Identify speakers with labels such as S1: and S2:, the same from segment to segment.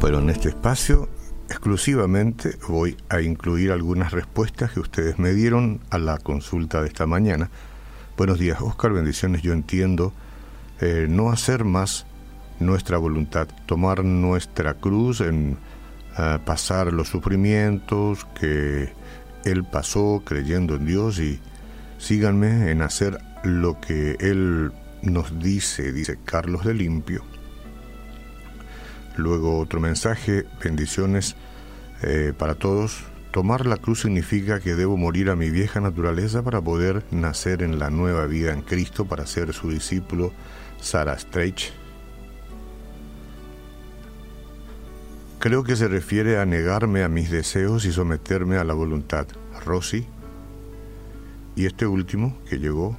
S1: Pero en este espacio exclusivamente voy a incluir algunas respuestas que ustedes me dieron a la consulta de esta mañana. Buenos días, Oscar, bendiciones. Yo entiendo eh, no hacer más nuestra voluntad, tomar nuestra cruz en eh, pasar los sufrimientos que Él pasó creyendo en Dios y síganme en hacer lo que Él nos dice, dice Carlos de Limpio. Luego otro mensaje, bendiciones eh, para todos. Tomar la cruz significa que debo morir a mi vieja naturaleza para poder nacer en la nueva vida en Cristo, para ser su discípulo, Sarah Streich. Creo que se refiere a negarme a mis deseos y someterme a la voluntad. Rosy. Y este último que llegó,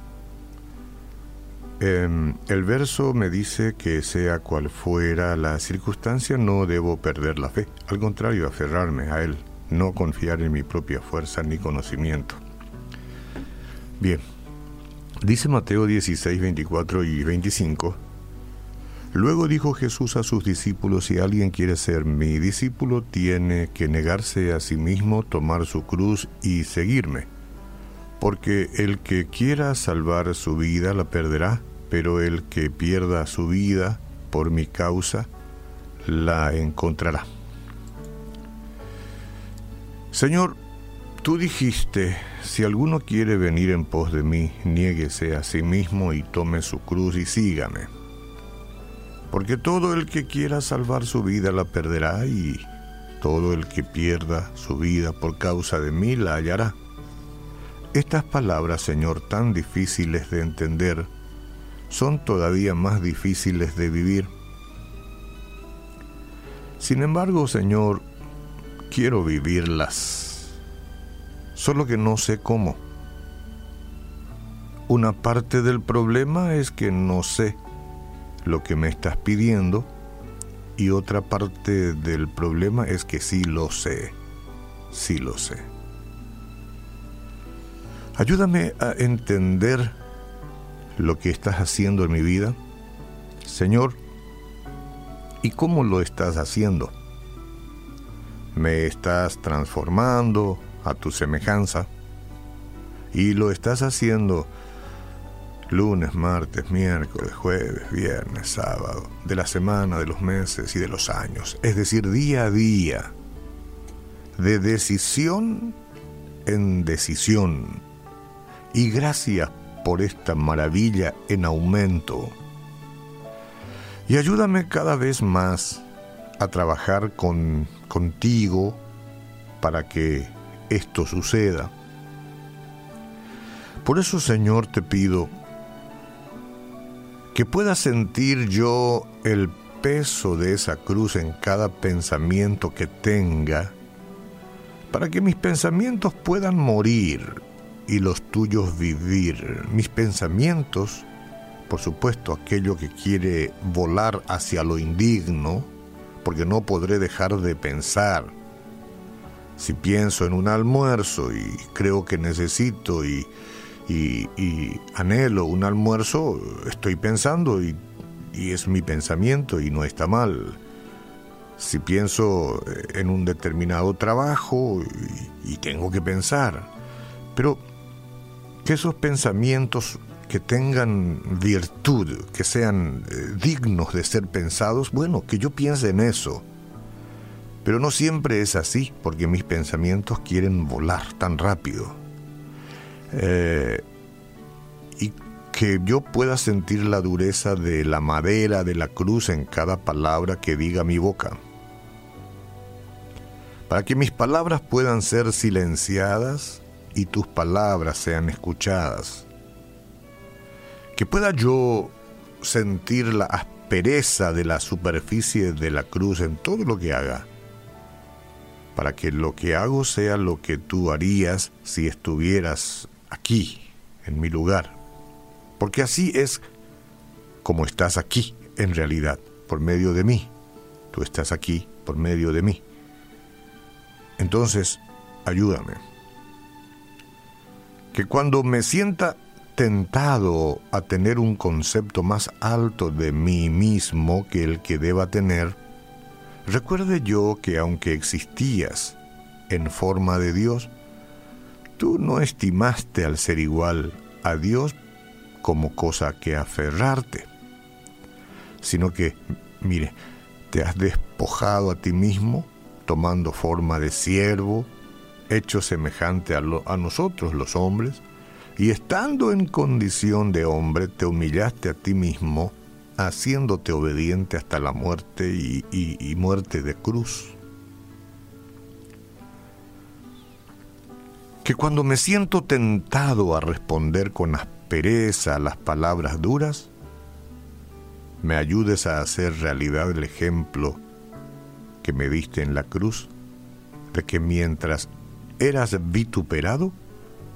S1: Em, el verso me dice que sea cual fuera la circunstancia, no debo perder la fe. Al contrario, aferrarme a Él, no confiar en mi propia fuerza ni conocimiento. Bien, dice Mateo 16, 24 y 25. Luego dijo Jesús a sus discípulos, si alguien quiere ser mi discípulo, tiene que negarse a sí mismo, tomar su cruz y seguirme. Porque el que quiera salvar su vida la perderá pero el que pierda su vida por mi causa, la encontrará. Señor, tú dijiste, si alguno quiere venir en pos de mí, niéguese a sí mismo y tome su cruz y sígame. Porque todo el que quiera salvar su vida la perderá y todo el que pierda su vida por causa de mí la hallará. Estas palabras, Señor, tan difíciles de entender, son todavía más difíciles de vivir. Sin embargo, Señor, quiero vivirlas, solo que no sé cómo. Una parte del problema es que no sé lo que me estás pidiendo y otra parte del problema es que sí lo sé, sí lo sé. Ayúdame a entender lo que estás haciendo en mi vida? Señor, ¿y cómo lo estás haciendo? Me estás transformando a tu semejanza y lo estás haciendo lunes, martes, miércoles, jueves, viernes, sábado, de la semana, de los meses y de los años, es decir, día a día, de decisión en decisión. Y gracias por esta maravilla en aumento. Y ayúdame cada vez más a trabajar con, contigo para que esto suceda. Por eso, Señor, te pido que pueda sentir yo el peso de esa cruz en cada pensamiento que tenga, para que mis pensamientos puedan morir y los tuyos vivir. Mis pensamientos, por supuesto, aquello que quiere volar hacia lo indigno, porque no podré dejar de pensar. Si pienso en un almuerzo y creo que necesito y, y, anhelo un almuerzo, estoy pensando y, y es mi pensamiento y no está mal. Si pienso en un determinado trabajo y, tengo que pensar, pero que esos pensamientos que tengan virtud, que sean eh, dignos de ser pensados, bueno, que yo piense en eso. Pero no siempre es así, porque mis pensamientos quieren volar tan rápido. Eh, y que yo pueda sentir la dureza de la madera de la cruz en cada palabra que diga mi boca. Para que mis palabras puedan ser silenciadas y tus palabras sean escuchadas. Que pueda yo sentir la aspereza de la superficie de la cruz en todo lo que haga, para que lo que hago sea lo que tú harías si estuvieras aquí, en mi lugar. Porque así es como estás aquí, en realidad, por medio de mí. Tú estás aquí por medio de mí. Entonces, ayúdame que cuando me sienta tentado a tener un concepto más alto de mí mismo que el que deba tener, recuerde yo que aunque existías en forma de Dios, tú no estimaste al ser igual a Dios como cosa que aferrarte, sino que, mire, te has despojado a ti mismo tomando forma de siervo, hecho semejante a, nosotros los hombres, y estando en condición de hombre te humillaste a ti mismo, haciéndote obediente hasta la muerte y, y muerte de cruz. Que cuando me siento tentado a responder con aspereza a las palabras duras, me ayudes a hacer realidad el ejemplo que me diste en la cruz, de que mientras eras vituperado,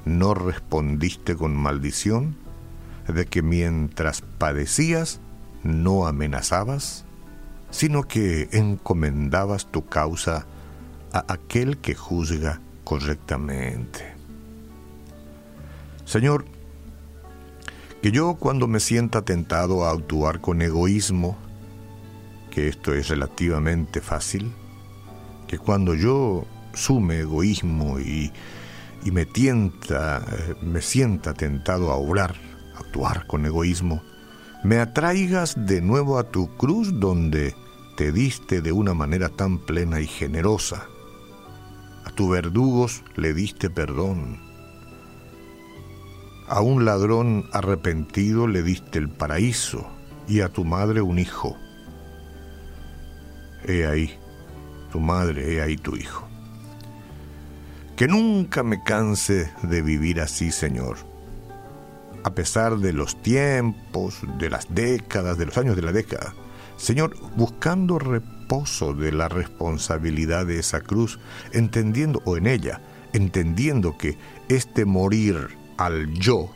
S1: no respondiste con maldición, de que mientras padecías, no amenazabas, sino que encomendabas tu causa a aquel que juzga correctamente. Señor, que yo cuando me sienta tentado a actuar con egoísmo, que esto es relativamente fácil, que cuando yo sume egoísmo y, y me tienta, eh, me sienta tentado a obrar, actuar con egoísmo, me atraigas de nuevo a tu cruz donde te diste de una manera tan plena y generosa. A tus verdugos le diste perdón a un ladrón arrepentido le diste el paraíso y a tu madre un hijo. He ahí tu madre, he ahí tu hijo. Que nunca me canse de vivir así, Señor. A pesar de los tiempos, de las décadas, de los años de la década. Señor, buscando reposo de la responsabilidad de esa cruz, entendiendo, o en ella, entendiendo que este morir al yo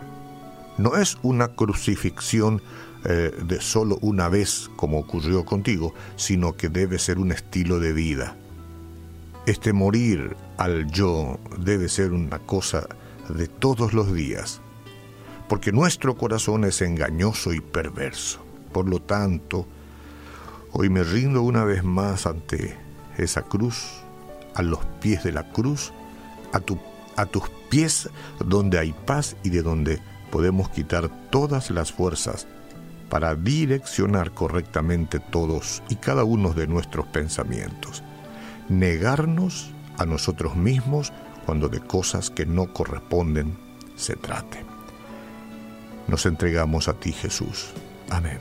S1: no es una crucifixión eh, de solo una vez como ocurrió contigo, sino que debe ser un estilo de vida. Este morir al yo debe ser una cosa de todos los días, porque nuestro corazón es engañoso y perverso. Por lo tanto, hoy me rindo una vez más ante esa cruz, a los pies de la cruz, a tu a tus pies donde hay paz y de donde podemos quitar todas las fuerzas para direccionar correctamente todos y cada uno de nuestros pensamientos. Negarnos a nosotros mismos cuando de cosas que no corresponden se trate. Nos entregamos a ti, Jesús. Amén.